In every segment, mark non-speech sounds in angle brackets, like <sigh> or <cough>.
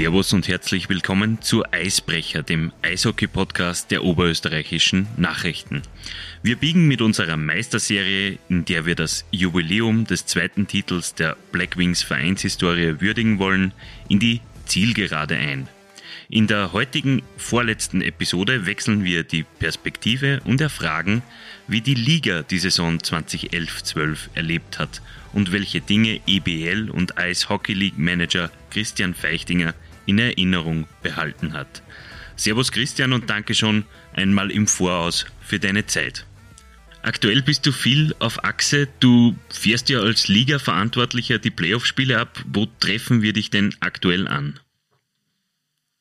Servus und herzlich willkommen zu Eisbrecher, dem Eishockey-Podcast der oberösterreichischen Nachrichten. Wir biegen mit unserer Meisterserie, in der wir das Jubiläum des zweiten Titels der Black Wings Vereinshistorie würdigen wollen, in die Zielgerade ein. In der heutigen vorletzten Episode wechseln wir die Perspektive und erfragen, wie die Liga die Saison 2011-12 erlebt hat und welche Dinge EBL und Ice Hockey League Manager Christian Feichtinger in Erinnerung behalten hat. Servus Christian und danke schon einmal im Voraus für deine Zeit. Aktuell bist du viel auf Achse. Du fährst ja als Liga-Verantwortlicher die Playoff-Spiele ab. Wo treffen wir dich denn aktuell an?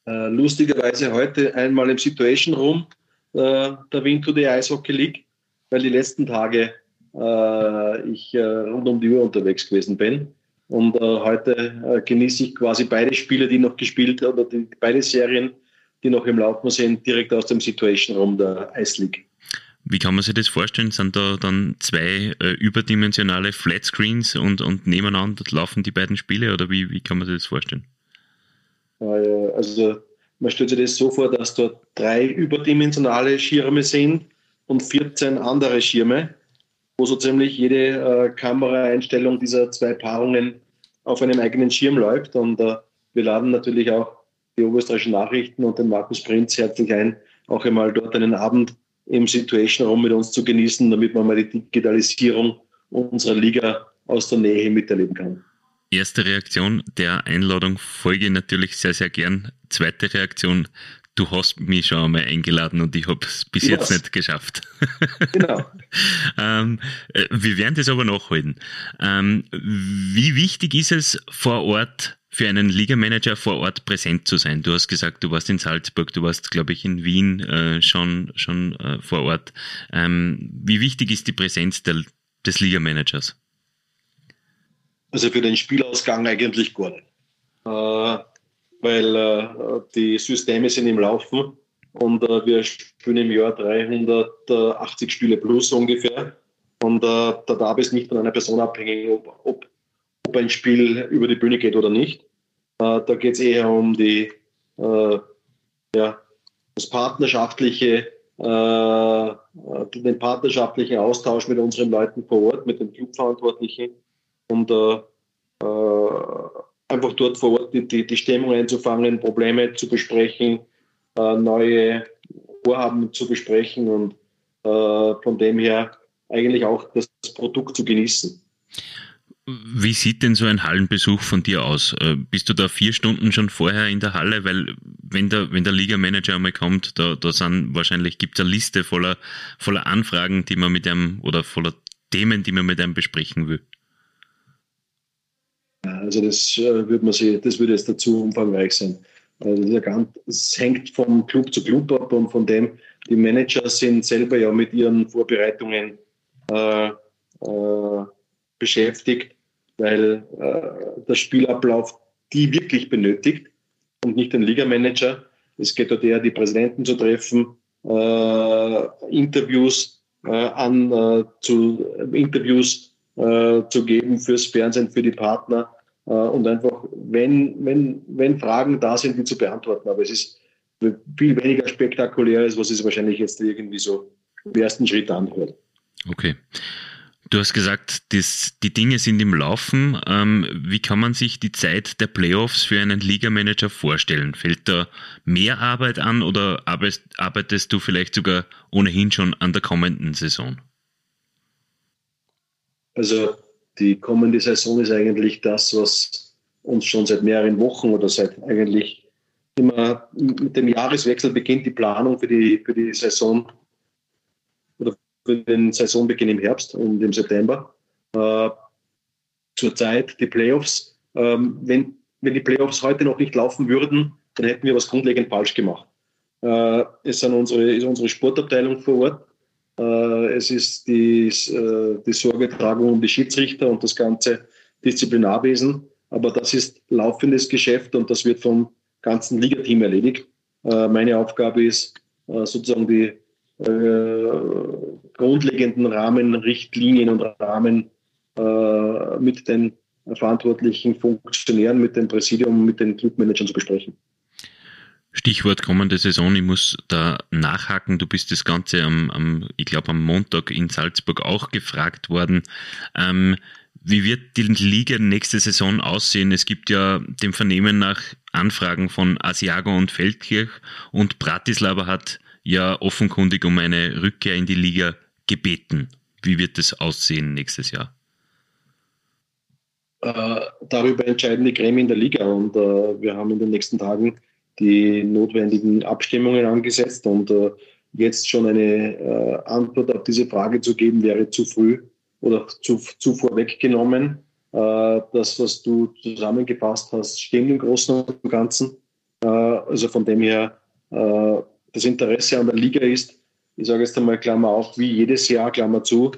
Äh, lustigerweise heute einmal im Situation Room äh, der Win to the Ice Hockey League, weil die letzten Tage äh, ich äh, rund um die Uhr unterwegs gewesen bin. Und äh, heute äh, genieße ich quasi beide Spiele, die noch gespielt oder die, beide Serien, die noch im Laufen sind, direkt aus dem Situation Room der Ice League. Wie kann man sich das vorstellen? Sind da dann zwei äh, überdimensionale Flatscreens und, und nebeneinander laufen die beiden Spiele oder wie, wie kann man sich das vorstellen? Äh, also man stellt sich das so vor, dass dort drei überdimensionale Schirme sind und 14 andere Schirme, wo so ziemlich jede äh, Kameraeinstellung dieser zwei Paarungen auf einem eigenen Schirm läuft. Und äh, wir laden natürlich auch die oberösterreichischen Nachrichten und den Markus Prinz herzlich ein, auch einmal dort einen Abend im Situation Raum mit uns zu genießen, damit man mal die Digitalisierung unserer Liga aus der Nähe miterleben kann. Erste Reaktion der Einladung folge natürlich sehr, sehr gern. Zweite Reaktion, du hast mich schon einmal eingeladen und ich habe es bis yes. jetzt nicht geschafft. <laughs> Genau. <laughs> ähm, äh, wir werden das aber nachholen. Ähm, wie wichtig ist es vor Ort für einen Ligamanager vor Ort präsent zu sein? Du hast gesagt, du warst in Salzburg, du warst, glaube ich, in Wien äh, schon, schon äh, vor Ort. Ähm, wie wichtig ist die Präsenz der, des Ligamanagers? Also für den Spielausgang eigentlich gar nicht. Äh, weil äh, die Systeme sind im Laufen und äh, wir spielen im Jahr 380 Spiele plus ungefähr. Und äh, da darf es nicht von einer Person abhängen, ob, ob, ob ein Spiel über die Bühne geht oder nicht. Äh, da geht es eher um die, äh, ja, das partnerschaftliche, den partnerschaftlichen Austausch mit unseren Leuten vor Ort, mit den Clubverantwortlichen und äh, äh, einfach dort vor Ort die, die, Stimmung einzufangen, Probleme zu besprechen, äh, neue Vorhaben zu besprechen und äh, von dem her eigentlich auch das Produkt zu genießen. Wie sieht denn so ein Hallenbesuch von dir aus? Äh, bist du da vier Stunden schon vorher in der Halle? Weil wenn der, wenn der Liga-Manager einmal kommt, da, da sind wahrscheinlich gibt es eine Liste voller, voller Anfragen, die man mit einem oder voller Themen, die man mit einem besprechen will. Also das äh, würde man sehen, das würde jetzt dazu umfangreich sein. Also es hängt vom Club zu Club ab und von dem, die Manager sind selber ja mit ihren Vorbereitungen äh, äh, beschäftigt, weil äh, der Spielablauf die wirklich benötigt und nicht den Ligamanager. Es geht dort eher, die Präsidenten zu treffen, äh, Interviews an zu Interviews zu geben fürs Fernsehen, für die Partner und einfach, wenn, wenn, wenn Fragen da sind, die zu beantworten. Aber es ist viel weniger spektakulär, als was es wahrscheinlich jetzt irgendwie so im ersten Schritt anhört. Okay. Du hast gesagt, das, die Dinge sind im Laufen. Ähm, wie kann man sich die Zeit der Playoffs für einen Ligamanager vorstellen? Fällt da mehr Arbeit an oder arbeitest du vielleicht sogar ohnehin schon an der kommenden Saison? Also die kommende Saison ist eigentlich das, was uns schon seit mehreren Wochen oder seit eigentlich immer mit dem Jahreswechsel beginnt die Planung für die, für die Saison oder für den Saisonbeginn im Herbst und im September. Äh, zurzeit die Playoffs. Ähm, wenn, wenn die Playoffs heute noch nicht laufen würden, dann hätten wir was grundlegend falsch gemacht. Äh, es unsere, ist unsere Sportabteilung vor Ort, es ist die, äh, die Sorgetragung um die Schiedsrichter und das ganze Disziplinarwesen. Aber das ist laufendes Geschäft und das wird vom ganzen Ligateam erledigt. Äh, meine Aufgabe ist sozusagen die grundlegenden Rahmenrichtlinien und Rahmen mit den verantwortlichen Funktionären, mit dem Präsidium, mit den Clubmanagern zu besprechen. Stichwort kommende Saison, ich muss da nachhaken. Du bist das Ganze am, am ich glaube, am Montag in Salzburg auch gefragt worden. Ähm, wie wird die Liga nächste Saison aussehen? Es gibt ja dem Vernehmen nach Anfragen von Asiago und Feldkirch und Bratislava hat ja offenkundig um eine Rückkehr in die Liga gebeten. Wie wird das aussehen nächstes Jahr? Äh, darüber entscheiden die Gremien der Liga und äh, wir haben in den nächsten Tagen die notwendigen Abstimmungen angesetzt und äh, jetzt schon eine äh, Antwort auf diese Frage zu geben, wäre zu früh oder zu, zu vorweggenommen. Äh, das, was du zusammengefasst hast, stimmt im Großen und Ganzen. Äh, also von dem her, äh, das Interesse an der Liga ist, ich sage jetzt einmal Klammer auf, wie jedes Jahr, Klammer zu,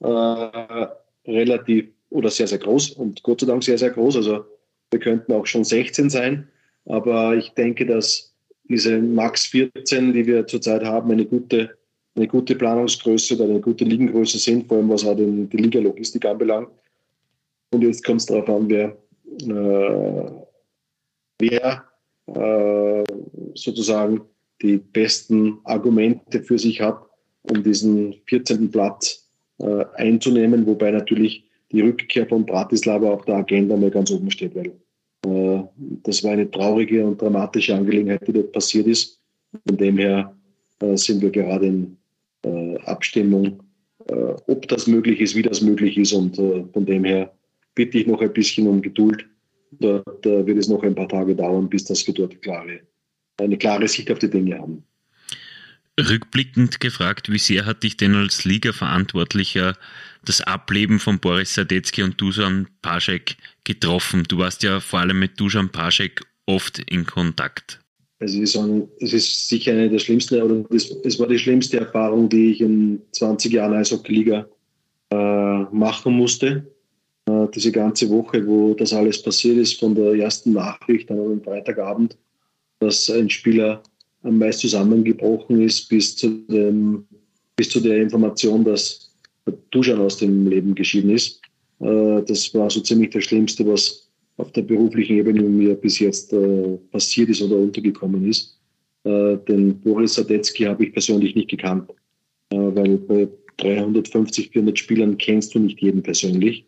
äh, relativ oder sehr, sehr groß und Gott sei Dank sehr, sehr groß. Also wir könnten auch schon 16 sein. Aber ich denke, dass diese Max 14, die wir zurzeit haben, eine gute, eine gute Planungsgröße oder eine gute Ligengröße sind, vor allem was auch den, die Liga-Logistik anbelangt. Und jetzt kommt es darauf an, wer, äh, wer äh, sozusagen die besten Argumente für sich hat, um diesen 14. Platz äh, einzunehmen, wobei natürlich die Rückkehr von Bratislava auf der Agenda mal ganz oben steht, weil das war eine traurige und dramatische Angelegenheit, die dort passiert ist. Von dem her äh, sind wir gerade in äh, Abstimmung, ob das möglich ist, wie das möglich ist. Und von dem her bitte ich noch ein bisschen um Geduld. Dort wird es noch ein paar Tage dauern, bis das wir dort klare, eine klare Sicht auf die Dinge haben. Rückblickend gefragt, wie sehr hat dich denn als Liga-Verantwortlicher das Ableben von Boris Sadetzky und Dusan Paschek getroffen? Du warst ja vor allem mit Dusan Paschek oft in Kontakt. Also es ist sicher eine der schlimmsten, oder es war die schlimmste Erfahrung, die ich in 20 Jahren Eishockey-Liga äh, machen musste. Äh, diese ganze Woche, wo das alles passiert ist, von der ersten Nachricht an einem Freitagabend, dass ein Spieler am meist zusammengebrochen ist, bis zu, dem, bis zu der Information, dass Duschan aus dem Leben geschieden ist. Äh, das war so ziemlich das Schlimmste, was auf der beruflichen Ebene mir bis jetzt äh, passiert ist oder untergekommen ist. Äh, den Boris Sadetzky habe ich persönlich nicht gekannt, weil bei 350, 400 Spielern kennst du nicht jeden persönlich.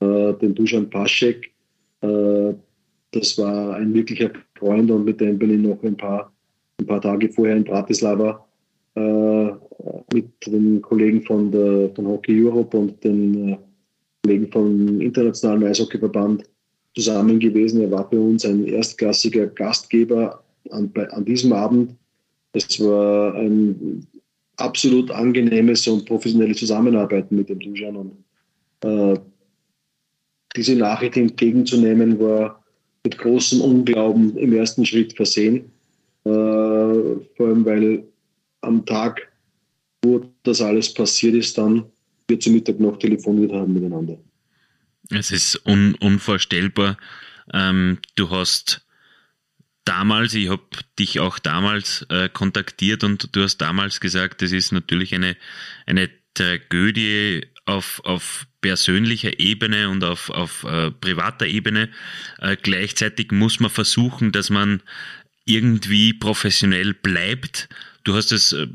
Den Dusan Paschek, das war ein wirklicher Freund und mit dem bin ich noch ein paar ein paar Tage vorher in Bratislava mit den Kollegen von, der, von Hockey Europe und den äh, Kollegen vom Internationalen Eishockeyverband zusammen gewesen. Er war bei uns ein erstklassiger Gastgeber an, an diesem Abend. Es war ein absolut angenehmes und professionelles Zusammenarbeiten mit dem Dujan und äh, diese Nachricht entgegenzunehmen war mit großem Unglauben im ersten Schritt versehen. Äh, vor allem, weil am Tag, wo das alles passiert ist, dann wir zu Mittag noch telefoniert haben miteinander. Es ist un unvorstellbar. Ähm, du hast damals, ich habe dich auch damals äh, kontaktiert und du hast damals gesagt, das ist natürlich eine, eine Tragödie auf, auf persönlicher Ebene und auf, auf äh, privater Ebene. Äh, gleichzeitig muss man versuchen, dass man irgendwie professionell bleibt. Du hast es äh,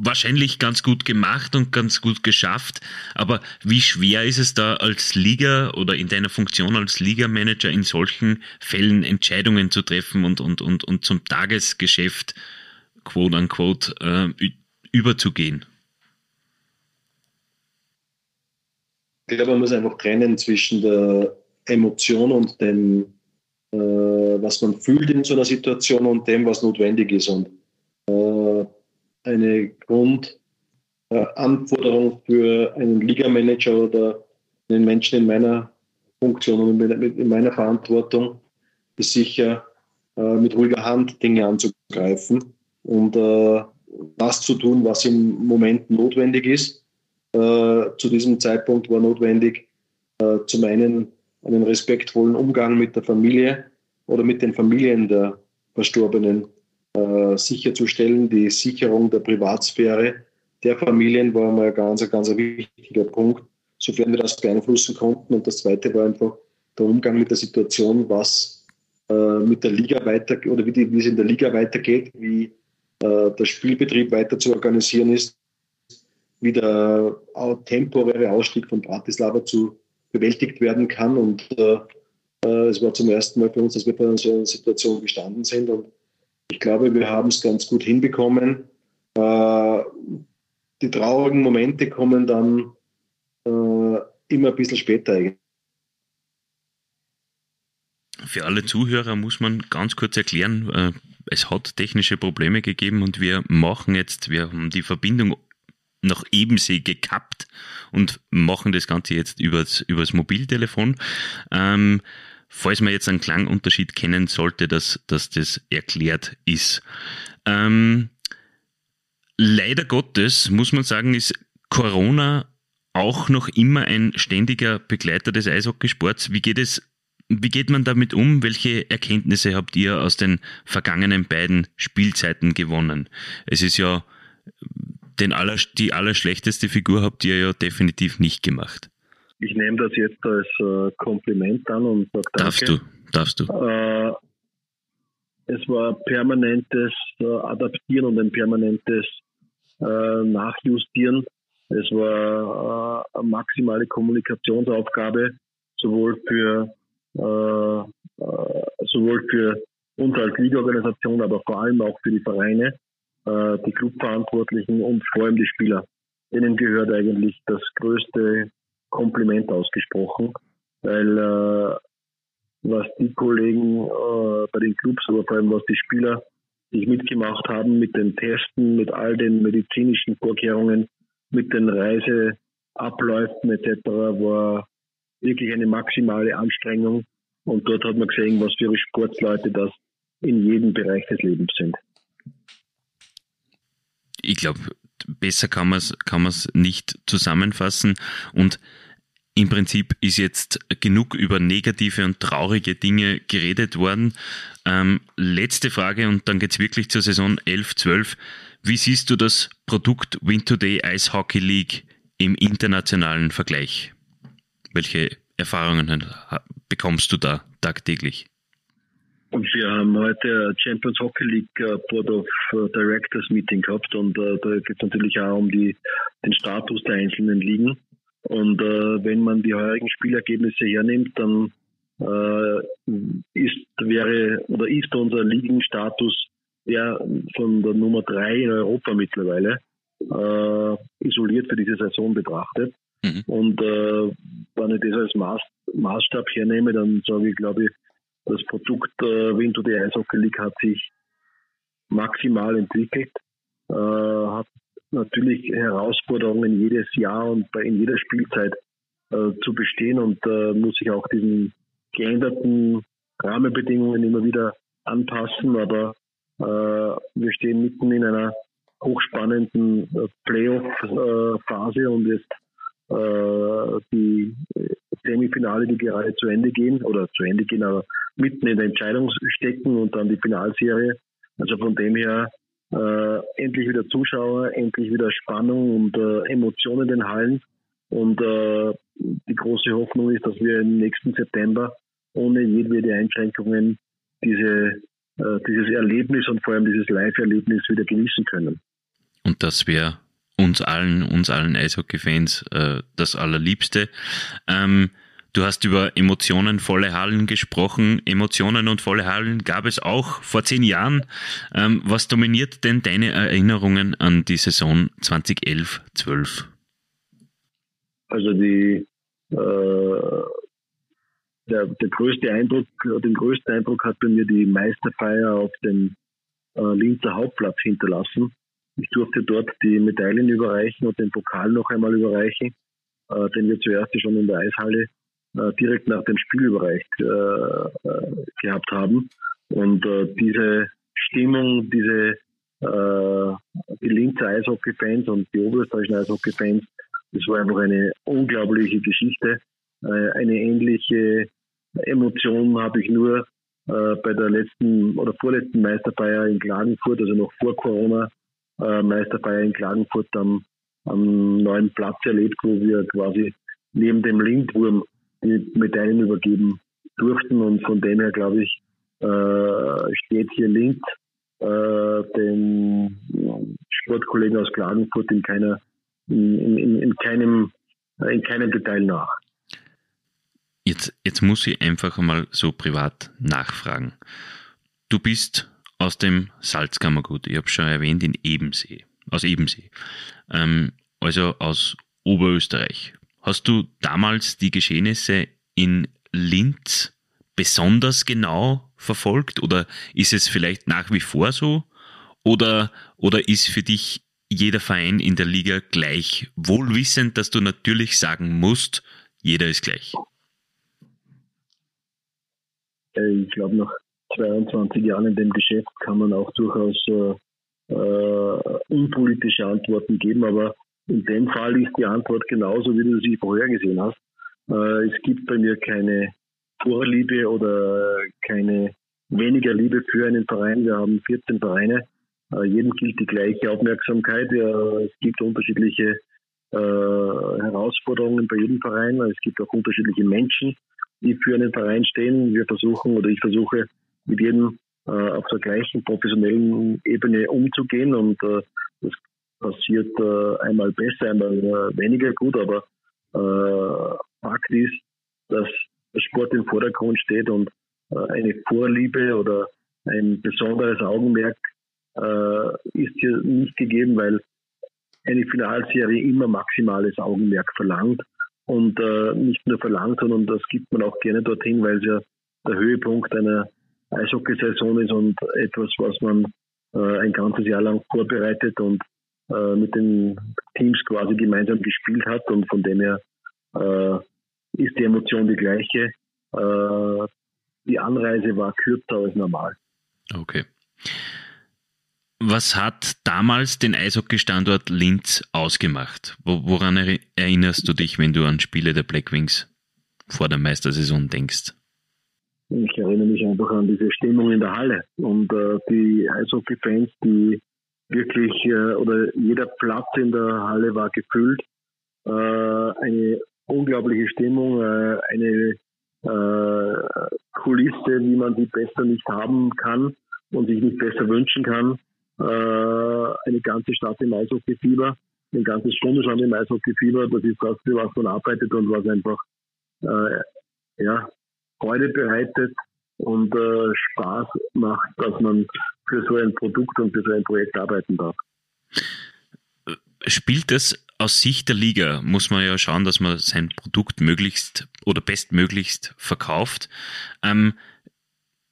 wahrscheinlich ganz gut gemacht und ganz gut geschafft. Aber wie schwer ist es da als Liga oder in deiner Funktion als Ligamanager in solchen Fällen Entscheidungen zu treffen und, und, und, und zum Tagesgeschäft, quote unquote, äh, überzugehen? Ich glaube, man muss einfach trennen zwischen der Emotion und dem äh, was man fühlt in so einer Situation und dem, was notwendig ist. Und eine Grundanforderung äh, für einen Ligamanager oder einen Menschen in meiner Funktion und in meiner Verantwortung ist sicher, mit ruhiger Hand Dinge anzugreifen und das zu tun, was im Moment notwendig ist. Zu diesem Zeitpunkt war notwendig, zum einen einen respektvollen Umgang mit der Familie oder mit den Familien der Verstorbenen äh, sicherzustellen. Die Sicherung der Privatsphäre der Familien war mal ein ganz, ganz wichtiger Punkt. sofern wir das beeinflussen konnten. Und das Zweite war einfach der Umgang mit der Situation, was äh, mit der Liga weiter oder wie, die, wie es in der Liga weitergeht, wie äh, der Spielbetrieb weiter zu organisieren ist, wie der temporäre Ausstieg von Bratislava zu bewältigt werden kann. Und äh, äh, es war zum ersten Mal für uns, dass wir bei so einer Situation gestanden sind. Und ich glaube, wir haben es ganz gut hinbekommen. Äh, die traurigen Momente kommen dann äh, immer ein bisschen später. Für alle Zuhörer muss man ganz kurz erklären, äh, es hat technische Probleme gegeben und wir machen jetzt, wir haben die Verbindung nach Ebensee gekappt und machen das Ganze jetzt übers, übers Mobiltelefon. Ähm, falls man jetzt einen Klangunterschied kennen sollte, dass, dass das erklärt ist. Ähm, leider Gottes, muss man sagen, ist Corona auch noch immer ein ständiger Begleiter des Eishockeysports. Wie geht es, wie geht man damit um? Welche Erkenntnisse habt ihr aus den vergangenen beiden Spielzeiten gewonnen? Es ist ja den aller, die allerschlechteste Figur habt ihr ja definitiv nicht gemacht. Ich nehme das jetzt als äh, Kompliment an und sage danke. Darfst du, darfst du. Äh, es war permanentes äh, Adaptieren und ein permanentes äh, Nachjustieren. Es war äh, eine maximale Kommunikationsaufgabe, sowohl für, äh, sowohl für uns als Liga-Organisation, aber vor allem auch für die Vereine, die Clubverantwortlichen und vor allem die Spieler. Denen gehört eigentlich das größte Kompliment ausgesprochen, weil äh, was die Kollegen äh, bei den Clubs, aber vor allem was die Spieler sich mitgemacht haben mit den Testen, mit all den medizinischen Vorkehrungen, mit den Reiseabläufen etc., war wirklich eine maximale Anstrengung. Und dort hat man gesehen, was für Sportleute das in jedem Bereich des Lebens sind. Ich glaube, besser kann man es kann nicht zusammenfassen. Und im Prinzip ist jetzt genug über negative und traurige Dinge geredet worden. Ähm, letzte Frage und dann geht es wirklich zur Saison 11-12. Wie siehst du das Produkt Win Today Ice Hockey League im internationalen Vergleich? Welche Erfahrungen bekommst du da tagtäglich? Und wir haben heute Champions Hockey League äh, Board of äh, Directors Meeting gehabt und äh, da geht es natürlich auch um die, den Status der einzelnen Ligen. Und äh, wenn man die heurigen Spielergebnisse hernimmt, dann äh, ist, wäre oder ist unser Ligenstatus ja von der Nummer drei in Europa mittlerweile äh, isoliert für diese Saison betrachtet. Mhm. Und wenn ich das als Maß, Maßstab hernehme, dann sage ich, glaube ich, das Produkt äh, Winter die Eishockey League hat sich maximal entwickelt, äh, hat natürlich Herausforderungen jedes Jahr und in jeder Spielzeit äh, zu bestehen und äh, muss sich auch diesen geänderten Rahmenbedingungen immer wieder anpassen. Aber äh, wir stehen mitten in einer hochspannenden äh, Playoff-Phase und jetzt äh, die Semifinale, die gerade zu Ende gehen oder zu Ende gehen, aber mitten in der Entscheidung stecken und dann die Finalserie. Also von dem her äh, endlich wieder Zuschauer, endlich wieder Spannung und äh, Emotionen in den Hallen. Und äh, die große Hoffnung ist, dass wir im nächsten September ohne jedwede Einschränkungen diese, äh, dieses Erlebnis und vor allem dieses Live-Erlebnis wieder genießen können. Und das wäre uns allen, uns allen Eishockey-Fans äh, das Allerliebste. Ähm, Du hast über emotionenvolle Hallen gesprochen. Emotionen und volle Hallen gab es auch vor zehn Jahren. Ähm, was dominiert denn deine Erinnerungen an die Saison 2011-12? Also die, äh, der, der größte Eindruck, den größten Eindruck hat bei mir die Meisterfeier auf dem äh, Linzer Hauptplatz hinterlassen. Ich durfte dort die Medaillen überreichen und den Pokal noch einmal überreichen, äh, den wir zuerst schon in der Eishalle äh, direkt nach dem Spiel überreicht äh, äh, gehabt haben. Und äh, diese Stimmung, diese äh, die Linzer Eishockey-Fans und die oberösterreichischen Eishockey-Fans, das war einfach eine unglaubliche Geschichte. Äh, eine ähnliche Emotion habe ich nur äh, bei der letzten oder vorletzten Meisterfeier in Klagenfurt, also noch vor Corona, äh, Meisterfeier in Klagenfurt am, am neuen Platz erlebt, wo wir quasi neben dem Lindwurm die Medaillen übergeben durften. Und von dem her, glaube ich, äh, steht hier Lind äh, den Sportkollegen aus Klagenfurt in keiner in, in, in keinem in keinem Detail nach. Jetzt, jetzt muss ich einfach mal so privat nachfragen. Du bist aus dem Salzkammergut, ich habe schon erwähnt, in Ebensee, aus Ebensee, ähm, also aus Oberösterreich. Hast du damals die Geschehnisse in Linz besonders genau verfolgt oder ist es vielleicht nach wie vor so? Oder, oder ist für dich jeder Verein in der Liga gleich, wohlwissend, dass du natürlich sagen musst, jeder ist gleich? Äh, ich glaube, nach 22 Jahren in dem Geschäft kann man auch durchaus äh, äh, unpolitische Antworten geben, aber in dem Fall ist die Antwort genauso, wie du sie vorhergesehen hast. Äh, es gibt bei mir keine Vorliebe oder keine weniger Liebe für einen Verein. Wir haben 14 Vereine. Äh, jedem gilt die gleiche Aufmerksamkeit. Es gibt unterschiedliche äh, Herausforderungen bei jedem Verein. Es gibt auch unterschiedliche Menschen, die für einen Verein stehen. Wir versuchen oder ich versuche mit jedem äh, auf der gleichen professionellen Ebene umzugehen und äh, passiert äh, einmal besser, einmal äh, weniger gut, aber äh, Fakt ist, dass der Sport im Vordergrund steht und eine Vorliebe oder ein besonderes Augenmerk ist hier nicht gegeben, weil eine Finalserie immer maximales Augenmerk verlangt und äh, nicht nur verlangt, sondern das gibt man auch gerne dorthin, weil es ja der Höhepunkt einer Eishockeysaison ist und etwas, was man äh, ein ganzes Jahr lang vorbereitet und äh, mit den Teams quasi gemeinsam gespielt hat und von dem her äh, ist die Emotion die gleiche. Äh, die Anreise war kürzer als normal. Okay. Was hat damals den Eishockey-Standort Linz ausgemacht? Woran erinnerst du dich, wenn du an Spiele der Blackwings vor der Meistersaison denkst? Ich erinnere mich einfach an diese Stimmung in der Halle und äh, die Eishockey-Fans, die wirklich, äh, oder jeder Platz in der Halle war gefüllt. Äh, eine unglaubliche Stimmung, äh, eine äh, Kulisse, wie man die besser nicht haben kann und sich nicht besser wünschen kann äh, eine ganze Stadt im Eishockeyfieber, ein ganzes Stundenstand im Eishockeyfieber. Das ist das, für was man arbeitet und was einfach äh, ja, Freude bereitet und Spaß macht, dass man für so ein Produkt und für so ein Projekt arbeiten darf. Spielt es aus Sicht der Liga, muss man ja schauen, dass man sein Produkt möglichst oder bestmöglichst verkauft. Ähm,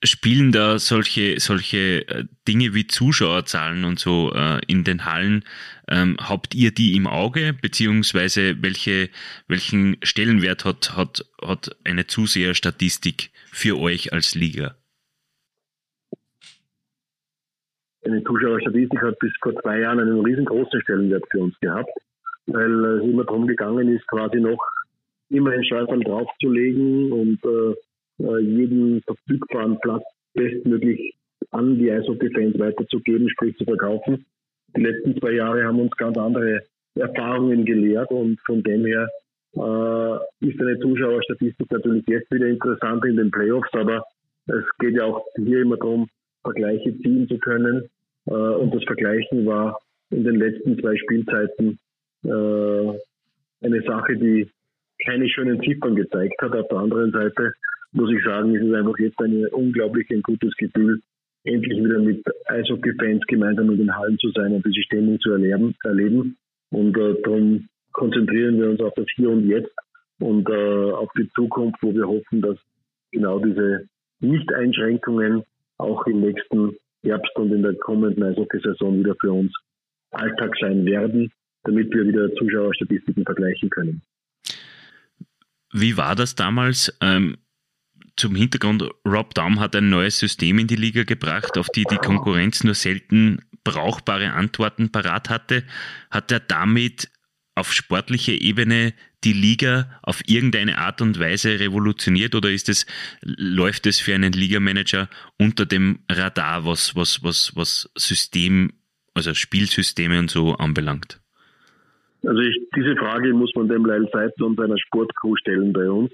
spielen da solche, solche äh, Dinge wie Zuschauerzahlen und so äh, in den Hallen, ähm, habt ihr die im Auge, beziehungsweise welche, welchen Stellenwert hat, hat, hat eine Zuseherstatistik für euch als Liga? Eine Zuschauerstatistik hat bis vor zwei Jahren einen riesengroßen Stellenwert für uns gehabt, weil es immer darum gegangen ist, quasi noch immer einen Scheißball draufzulegen und äh, äh, jeden verfügbaren Platz bestmöglich an die Eishockey-Fans weiterzugeben, sprich zu verkaufen. Die letzten zwei Jahre haben uns ganz andere Erfahrungen gelehrt und von dem her äh, ist eine Zuschauerstatistik natürlich jetzt wieder interessant in den Playoffs, aber es geht ja auch hier immer darum, Vergleiche ziehen zu können. Äh, und das Vergleichen war in den letzten zwei Spielzeiten äh, eine Sache, die keine schönen Ziffern gezeigt hat. Auf der anderen Seite muss ich sagen, ist es einfach jetzt ein unglaublich ein gutes Gefühl, endlich wieder mit Eishockey-Fans gemeinsam in den Hallen zu sein und diese Stimmung zu erleben. erleben. Und äh, darum konzentrieren wir uns auf das Hier und Jetzt und äh, auf die Zukunft, wo wir hoffen, dass genau diese Nicht-Einschränkungen auch im nächsten Herbst und in der kommenden Eishockey-Saison wieder für uns Alltag sein werden, damit wir wieder Zuschauerstatistiken vergleichen können. Wie war das damals? Ähm zum Hintergrund, Rob Daum hat ein neues System in die Liga gebracht, auf die die Konkurrenz nur selten brauchbare Antworten parat hatte. Hat er damit auf sportlicher Ebene die Liga auf irgendeine Art und Weise revolutioniert oder ist es, läuft es für einen Ligamanager unter dem Radar, was, was, was, was System, also Spielsysteme und so anbelangt? Also ich, diese Frage muss man dem Leil Seitz und seiner Sportcrew stellen bei uns.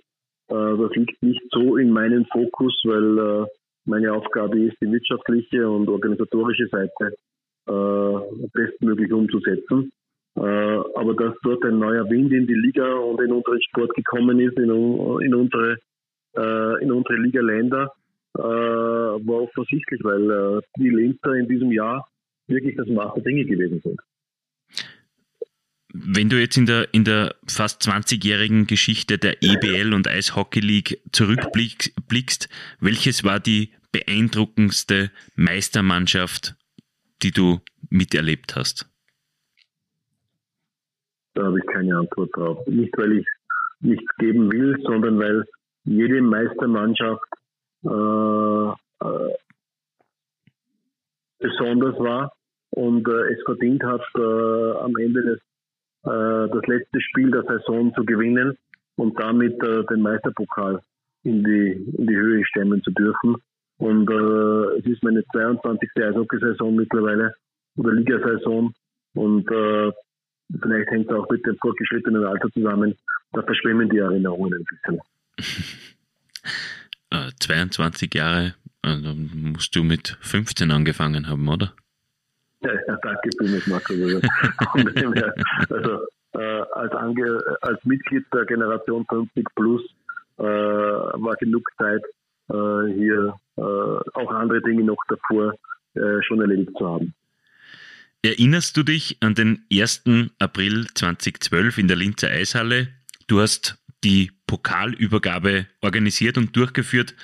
Äh, das liegt nicht so in meinem Fokus, weil äh, meine Aufgabe ist, die wirtschaftliche und organisatorische Seite äh, bestmöglich umzusetzen. Äh, aber dass dort ein neuer Wind in die Liga und in unseren Sport gekommen ist, in, in unsere, äh, in unsere Liga-Länder, äh, war offensichtlich, weil die Linzer in diesem Jahr wirklich das Maß der Dinge gewesen sind. Wenn du jetzt in der, in der fast 20-jährigen Geschichte der EBL und Eishockey League zurückblickst, welches war die beeindruckendste Meistermannschaft, die du miterlebt hast? Da habe ich keine Antwort drauf. Nicht, weil ich nichts geben will, sondern weil jede Meistermannschaft äh, äh, besonders war und äh, es verdient hat, äh, am Ende des, äh, das letzte Spiel der Saison zu gewinnen und damit äh, den Meisterpokal in die, in die Höhe stemmen zu dürfen. Und es ist meine 22. Eishockey-Saison mittlerweile oder Ligasaison und vielleicht hängt es auch mit dem fortgeschrittenen Alter zusammen. Da verschwimmen die Erinnerungen ein bisschen. <laughs> 22 Jahre, also musst du mit 15 angefangen haben, oder? Ja, ja danke vielmals, Marco. <laughs> also äh, als, Ange als Mitglied der Generation 50 Plus äh, war genug Zeit, äh, hier äh, auch andere Dinge noch davor äh, schon erledigt zu haben. Erinnerst du dich an den 1. April 2012 in der Linzer Eishalle? Du hast die Pokalübergabe organisiert und durchgeführt.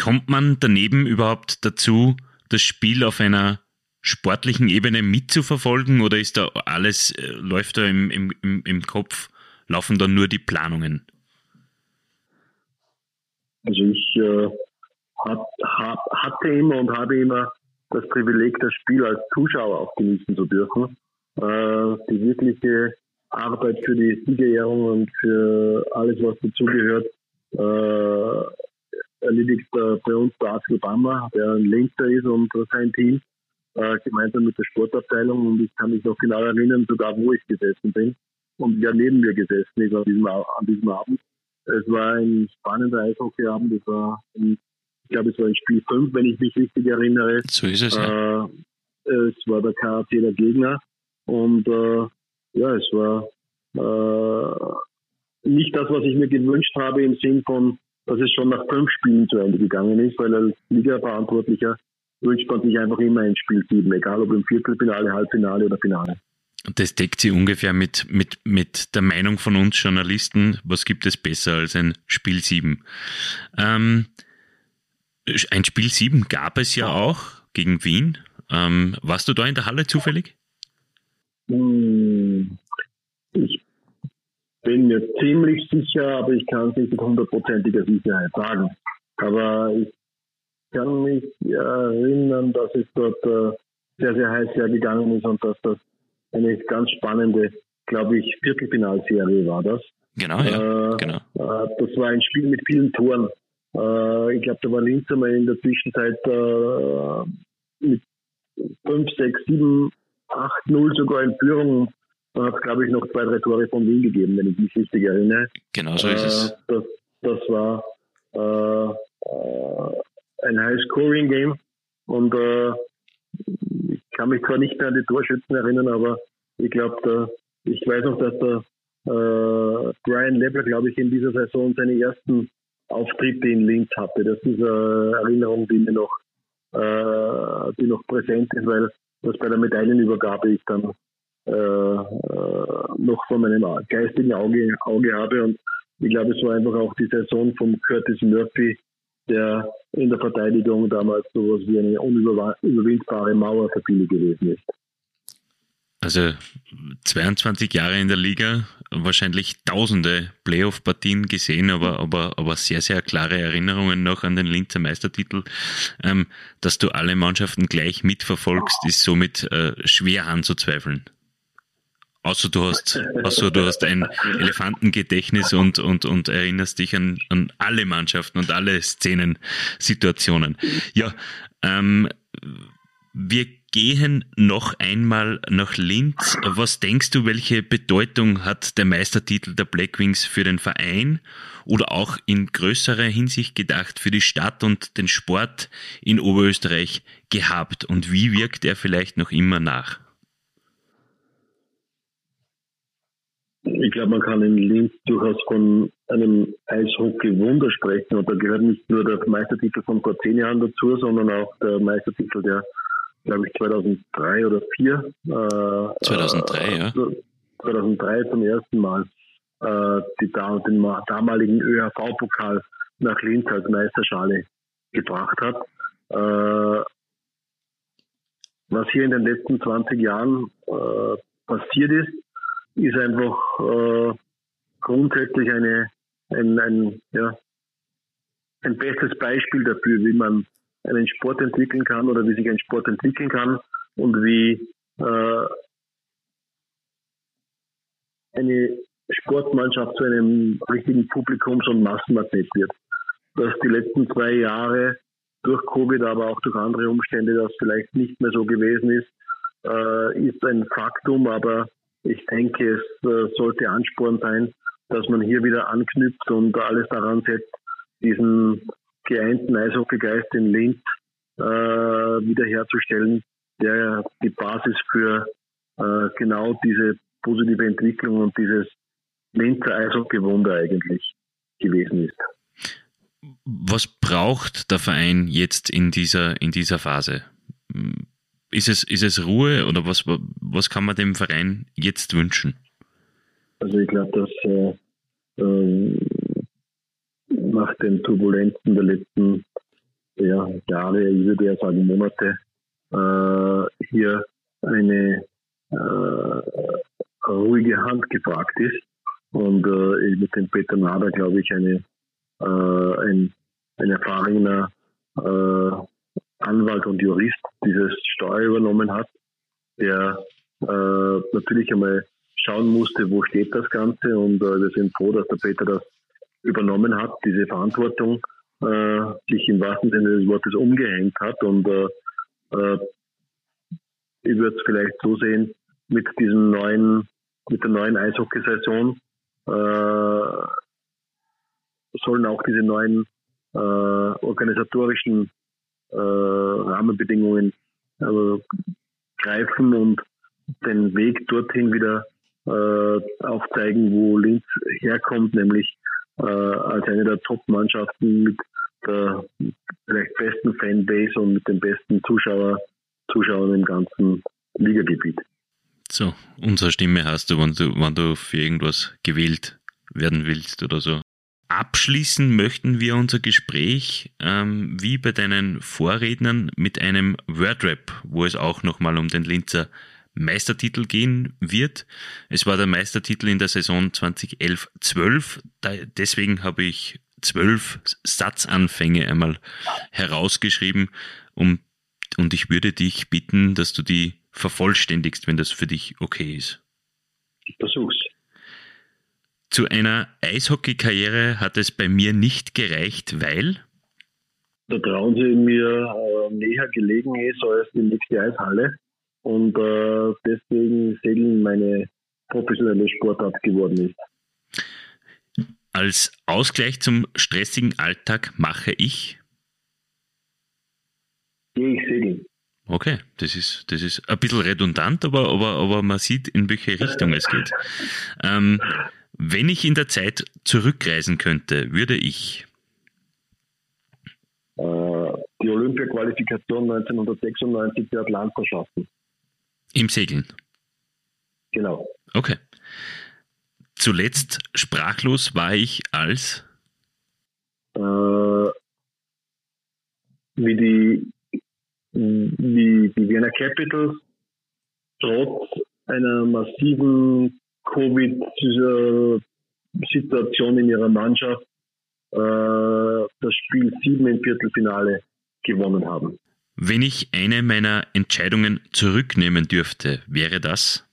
Kommt man daneben überhaupt dazu, das Spiel auf einer sportlichen Ebene mitzuverfolgen oder ist da alles, äh, läuft da im, im, im Kopf, laufen da nur die Planungen? Also ich äh, hat, hab, hatte immer und habe immer das Privileg, das Spiel als Zuschauer auch genießen zu dürfen. Äh, die wirkliche Arbeit für die Siegerehrung und für alles, was dazugehört, äh, erledigt äh, bei uns der Axel Bammer, der ein Linker ist und sein Team, äh, gemeinsam mit der Sportabteilung. Und ich kann mich noch genau erinnern, sogar wo ich gesessen bin und wer neben mir gesessen ist an diesem, an diesem Abend. Es war ein spannender Eishockeyabend. Es war, ein, ich glaube, es war ein Spiel 5, wenn ich mich richtig erinnere. So ist es. Ja. Äh, es war der KAC der Gegner. Und äh, ja, es war äh, nicht das, was ich mir gewünscht habe im Sinn von, dass es schon nach fünf Spielen zu Ende gegangen ist, weil als Liga-Verantwortlicher wünscht man sich einfach immer ein Spiel sieben, egal ob im Viertelfinale, Halbfinale oder Finale. Das deckt sie ungefähr mit, mit, mit der Meinung von uns Journalisten, was gibt es besser als ein Spiel 7? Ähm, ein Spiel 7 gab es ja auch gegen Wien. Ähm, warst du da in der Halle zufällig? Hm, ich bin mir ziemlich sicher, aber ich kann es nicht mit hundertprozentiger Sicherheit sagen. Aber ich kann mich erinnern, dass es dort äh, sehr, sehr heiß hergegangen ist und dass das eine ganz spannende, glaube ich, Viertelfinalserie war das. Genau, ja. Äh, genau. Äh, das war ein Spiel mit vielen Toren. Äh, ich glaube, da war Linz einmal in der Zwischenzeit äh, mit 5, 6, 7, 8, 0 sogar in Führung dann hat es, glaube ich, noch zwei, drei Tore von Wien gegeben, wenn ich mich richtig erinnere. Genau so ist es. Äh, das, das war äh, ein High-Scoring-Game und äh, ich kann mich zwar nicht mehr an die Torschützen erinnern, aber ich glaube, ich weiß noch, dass der äh, Brian Lebler, glaube ich, in dieser Saison seine ersten Auftritte in Linz hatte. Das ist eine Erinnerung, die mir noch, äh, die noch präsent ist, weil das bei der Medaillenübergabe ich dann äh, äh, noch vor meinem geistigen Auge, Auge habe. Und ich glaube, es war einfach auch die Saison von Curtis Murphy, der in der Verteidigung damals so was wie eine unüberwindbare Mauer für viele gewesen ist. Also 22 Jahre in der Liga, wahrscheinlich tausende Playoff-Partien gesehen, aber, aber, aber sehr, sehr klare Erinnerungen noch an den Linzer Meistertitel. Ähm, dass du alle Mannschaften gleich mitverfolgst, ist somit äh, schwer anzuzweifeln. Außer du hast, außer du hast ein Elefantengedächtnis und, und, und erinnerst dich an, an alle Mannschaften und alle Szenen, Situationen. Ja, ähm, wir gehen noch einmal nach Linz. Was denkst du, welche Bedeutung hat der Meistertitel der Blackwings für den Verein oder auch in größerer Hinsicht gedacht für die Stadt und den Sport in Oberösterreich gehabt und wie wirkt er vielleicht noch immer nach? Ich glaube, man kann in Linz durchaus von einem Eishockey-Wunder sprechen. Und da gehört nicht nur der Meistertitel von vor zehn Jahren dazu, sondern auch der Meistertitel der, glaube ich, 2003 oder 2004. 2003, äh, ja. 2003 zum ersten Mal äh, die, den damaligen ÖHV-Pokal nach Linz als Meisterschale gebracht hat. Äh, was hier in den letzten 20 Jahren äh, passiert ist, ist einfach äh, grundsätzlich eine, ein, ein, ja, ein bestes Beispiel dafür, wie man einen Sport entwickeln kann oder wie sich ein Sport entwickeln kann und wie äh, eine Sportmannschaft zu einem richtigen Publikums- und Massenmagnet wird. Dass die letzten zwei Jahre durch Covid, aber auch durch andere Umstände das vielleicht nicht mehr so gewesen ist, äh, ist ein Faktum, aber ich denke, es äh, sollte Ansporn sein, dass man hier wieder anknüpft und alles daran setzt, diesen geeinten Eishockeygeist in Linz äh, wiederherzustellen, der die Basis für äh, genau diese positive Entwicklung und dieses Linzer Eishockeywunder eigentlich gewesen ist. Was braucht der Verein jetzt in dieser, in dieser Phase? Ist es, ist es Ruhe oder was, was kann man dem Verein jetzt wünschen? Also ich glaube, dass äh, äh, nach den Turbulenzen der letzten ja, Jahre, ich würde ja sagen Monate, äh, hier eine äh, ruhige Hand gefragt ist. Und äh, mit dem Peter Nader, glaube ich, eine, äh, ein, ein erfahrener äh, Anwalt und Jurist dieses Steuer übernommen hat, der äh, natürlich einmal schauen musste, wo steht das Ganze und wir sind froh, dass der Peter das übernommen hat, diese Verantwortung äh, sich im wahrsten Sinne des Wortes umgehängt hat. Und äh, äh, ich würde es vielleicht so sehen, mit diesem neuen, mit der neuen Eishockeysaison äh, sollen auch diese neuen äh, organisatorischen Rahmenbedingungen greifen und den Weg dorthin wieder aufzeigen, wo Linz herkommt, nämlich äh, als eine der Top-Mannschaften mit der vielleicht besten Fanbase und mit den besten Zuschauer, Zuschauern im ganzen Ligagebiet. So, unsere Stimme hast du, wenn du, wenn du für irgendwas gewählt werden willst oder so. Abschließen möchten wir unser Gespräch ähm, wie bei deinen Vorrednern mit einem Wordrap, wo es auch nochmal um den Linzer Meistertitel gehen wird. Es war der Meistertitel in der Saison 2011-12. Deswegen habe ich zwölf Satzanfänge einmal herausgeschrieben um, und ich würde dich bitten, dass du die vervollständigst, wenn das für dich okay ist. Ich versuch's. Zu einer Eishockey-Karriere hat es bei mir nicht gereicht, weil? Der Traunsee mir äh, näher gelegen ist als die nächste Eishalle und äh, deswegen Segeln meine professionelle Sportart geworden ist. Als Ausgleich zum stressigen Alltag mache ich? Gehe ich segeln. Okay, das ist, das ist ein bisschen redundant, aber, aber, aber man sieht, in welche Richtung es geht. Ähm, wenn ich in der Zeit zurückreisen könnte, würde ich äh, die Olympia-Qualifikation 1996 der Atlanta schaffen. Im Segeln? Genau. Okay. Zuletzt sprachlos war ich als? Äh, wie die wie die Vienna Capitals trotz einer massiven Covid-Situation in ihrer Mannschaft äh, das Spiel 7 im Viertelfinale gewonnen haben. Wenn ich eine meiner Entscheidungen zurücknehmen dürfte, wäre das?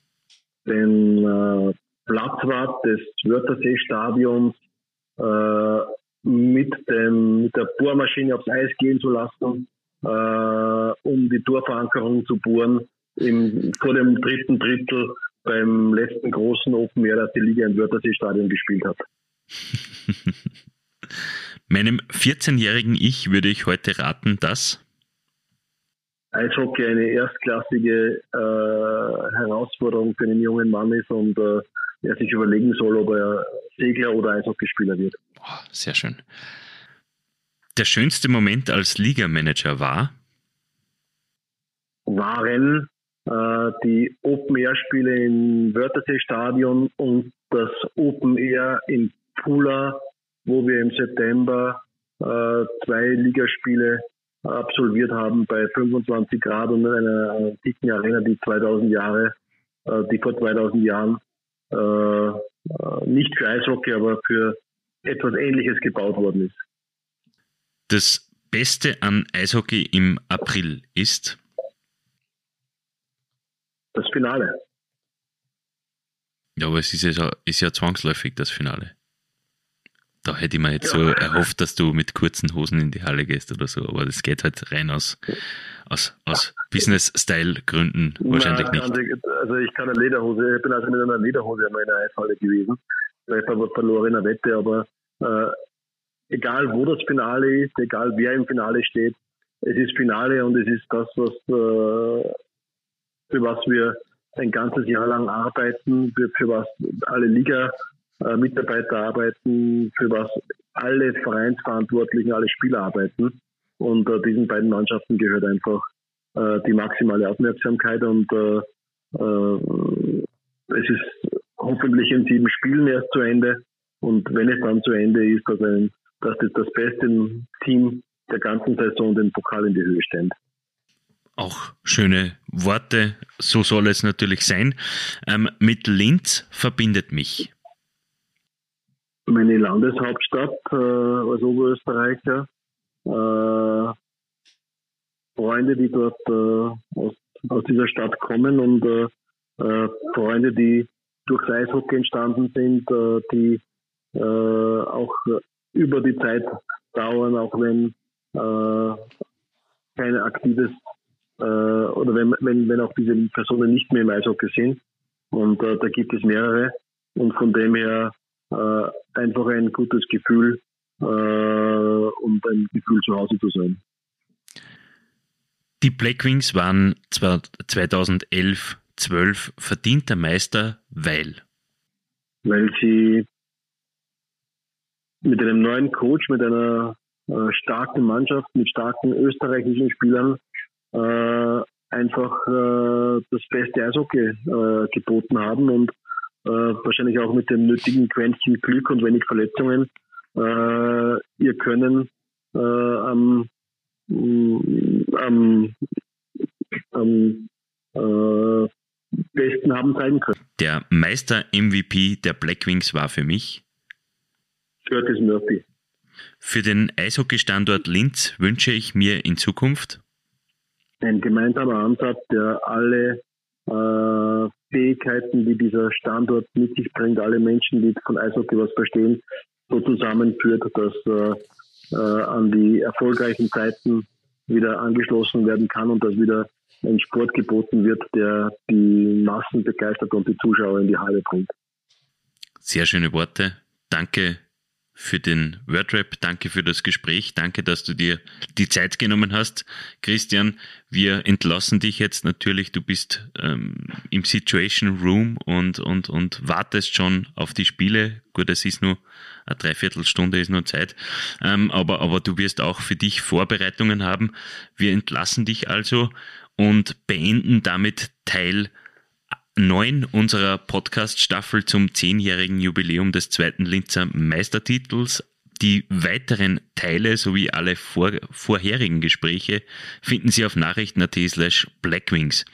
Den äh, Platzwart des Wörthersee-Stadions äh, mit, dem, mit der Bohrmaschine aufs Eis gehen zu lassen äh, um die Torverankerung zu bohren im, vor dem dritten Drittel beim letzten großen Open Air, das die Liga im Wörthersee-Stadion gespielt hat. <laughs> Meinem 14-jährigen Ich würde ich heute raten, dass Eishockey eine erstklassige äh, Herausforderung für einen jungen Mann ist und äh, er sich überlegen soll, ob er Segler oder Eishockeyspieler wird. Oh, sehr schön. Der schönste Moment als Ligamanager war? Waren äh, die Open Air Spiele im Wörthersee Stadion und das Open Air in Pula, wo wir im September äh, zwei Ligaspiele absolviert haben bei 25 Grad und einer dicken Arena, die 2000 Jahre, äh, die vor 2000 Jahren äh, äh, nicht für Eishockey, aber für etwas Ähnliches gebaut worden ist. Das Beste an Eishockey im April ist? Das Finale. Ja, aber es ist ja, ist ja zwangsläufig das Finale. Da hätte ich mir jetzt ja. so erhofft, dass du mit kurzen Hosen in die Halle gehst oder so, aber das geht halt rein aus, aus, aus Business-Style-Gründen wahrscheinlich nicht. Also ich kann eine Lederhose, ich bin also mit einer Lederhose in meiner Eishalle gewesen, vielleicht aber verlorener Wette, aber äh, egal wo das Finale ist, egal wer im Finale steht, es ist Finale und es ist das, was äh, für was wir ein ganzes Jahr lang arbeiten, für, für was alle Liga äh, Mitarbeiter arbeiten, für was alle Vereinsverantwortlichen, alle Spieler arbeiten. Und äh, diesen beiden Mannschaften gehört einfach äh, die maximale Aufmerksamkeit und äh, äh, es ist hoffentlich in sieben Spielen erst zu Ende. Und wenn es dann zu Ende ist, dass, ein, dass das, das beste Team der ganzen Saison den Pokal in die Höhe stellt. Auch schöne Worte, so soll es natürlich sein. Ähm, mit Linz verbindet mich meine Landeshauptstadt äh, als Oberösterreicher. Äh, Freunde, die dort äh, aus, aus dieser Stadt kommen und äh, äh, Freunde, die durchs Eishockey entstanden sind, äh, die äh, auch über die Zeit dauern, auch wenn äh, kein aktives äh, oder wenn, wenn, wenn auch diese Personen nicht mehr im Eishockey sind. Und äh, da gibt es mehrere. Und von dem her äh, einfach ein gutes Gefühl äh, und ein Gefühl zu Hause zu sein. Die Blackwings waren 2011, 12 verdienter Meister, weil? Weil sie mit einem neuen Coach, mit einer äh, starken Mannschaft, mit starken österreichischen Spielern äh, einfach äh, das beste Eishockey äh, geboten haben und äh, wahrscheinlich auch mit dem nötigen Quäntchen Glück und wenig Verletzungen äh, ihr Können äh, am, am, am äh, besten haben zeigen können. Der Meister-MVP der Blackwings war für mich Curtis Murphy. Für den Eishockey-Standort Linz wünsche ich mir in Zukunft ein gemeinsamer Ansatz, der alle äh, Fähigkeiten, die dieser Standort mit sich bringt, alle Menschen, die von Eishockey was verstehen, so zusammenführt, dass äh, äh, an die erfolgreichen Zeiten wieder angeschlossen werden kann und dass wieder ein Sport geboten wird, der die Massen begeistert und die Zuschauer in die Halle bringt. Sehr schöne Worte. Danke für den Wordrap. Danke für das Gespräch. Danke, dass du dir die Zeit genommen hast. Christian, wir entlassen dich jetzt natürlich. Du bist ähm, im Situation Room und, und, und wartest schon auf die Spiele. Gut, es ist nur eine Dreiviertelstunde, ist nur Zeit. Ähm, aber, aber du wirst auch für dich Vorbereitungen haben. Wir entlassen dich also und beenden damit Teil 9 unserer Podcast-Staffel zum zehnjährigen Jubiläum des zweiten Linzer Meistertitels. Die weiteren Teile sowie alle vor, vorherigen Gespräche finden Sie auf nachrichten.at slash blackwings.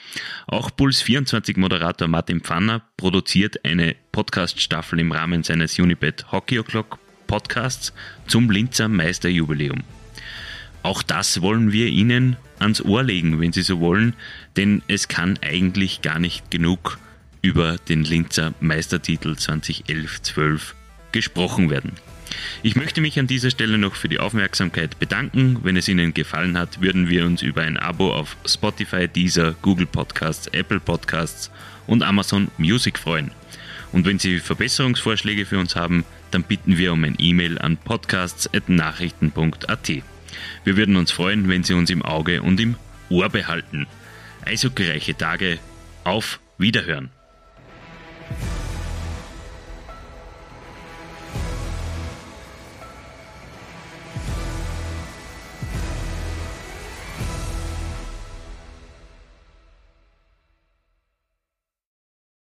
Auch Puls24 Moderator Martin Pfanner produziert eine Podcast-Staffel im Rahmen seines Unibet Hockey O'Clock Podcasts zum Linzer Meisterjubiläum. Auch das wollen wir Ihnen ans Ohr legen, wenn Sie so wollen, denn es kann eigentlich gar nicht genug über den Linzer Meistertitel 2011-12 gesprochen werden. Ich möchte mich an dieser Stelle noch für die Aufmerksamkeit bedanken. Wenn es Ihnen gefallen hat, würden wir uns über ein Abo auf Spotify, Deezer, Google Podcasts, Apple Podcasts und Amazon Music freuen. Und wenn Sie Verbesserungsvorschläge für uns haben, dann bitten wir um ein E-Mail an podcasts.nachrichten.at. Wir würden uns freuen, wenn Sie uns im Auge und im Ohr behalten. Also Eishockeyreiche Tage. Auf Wiederhören.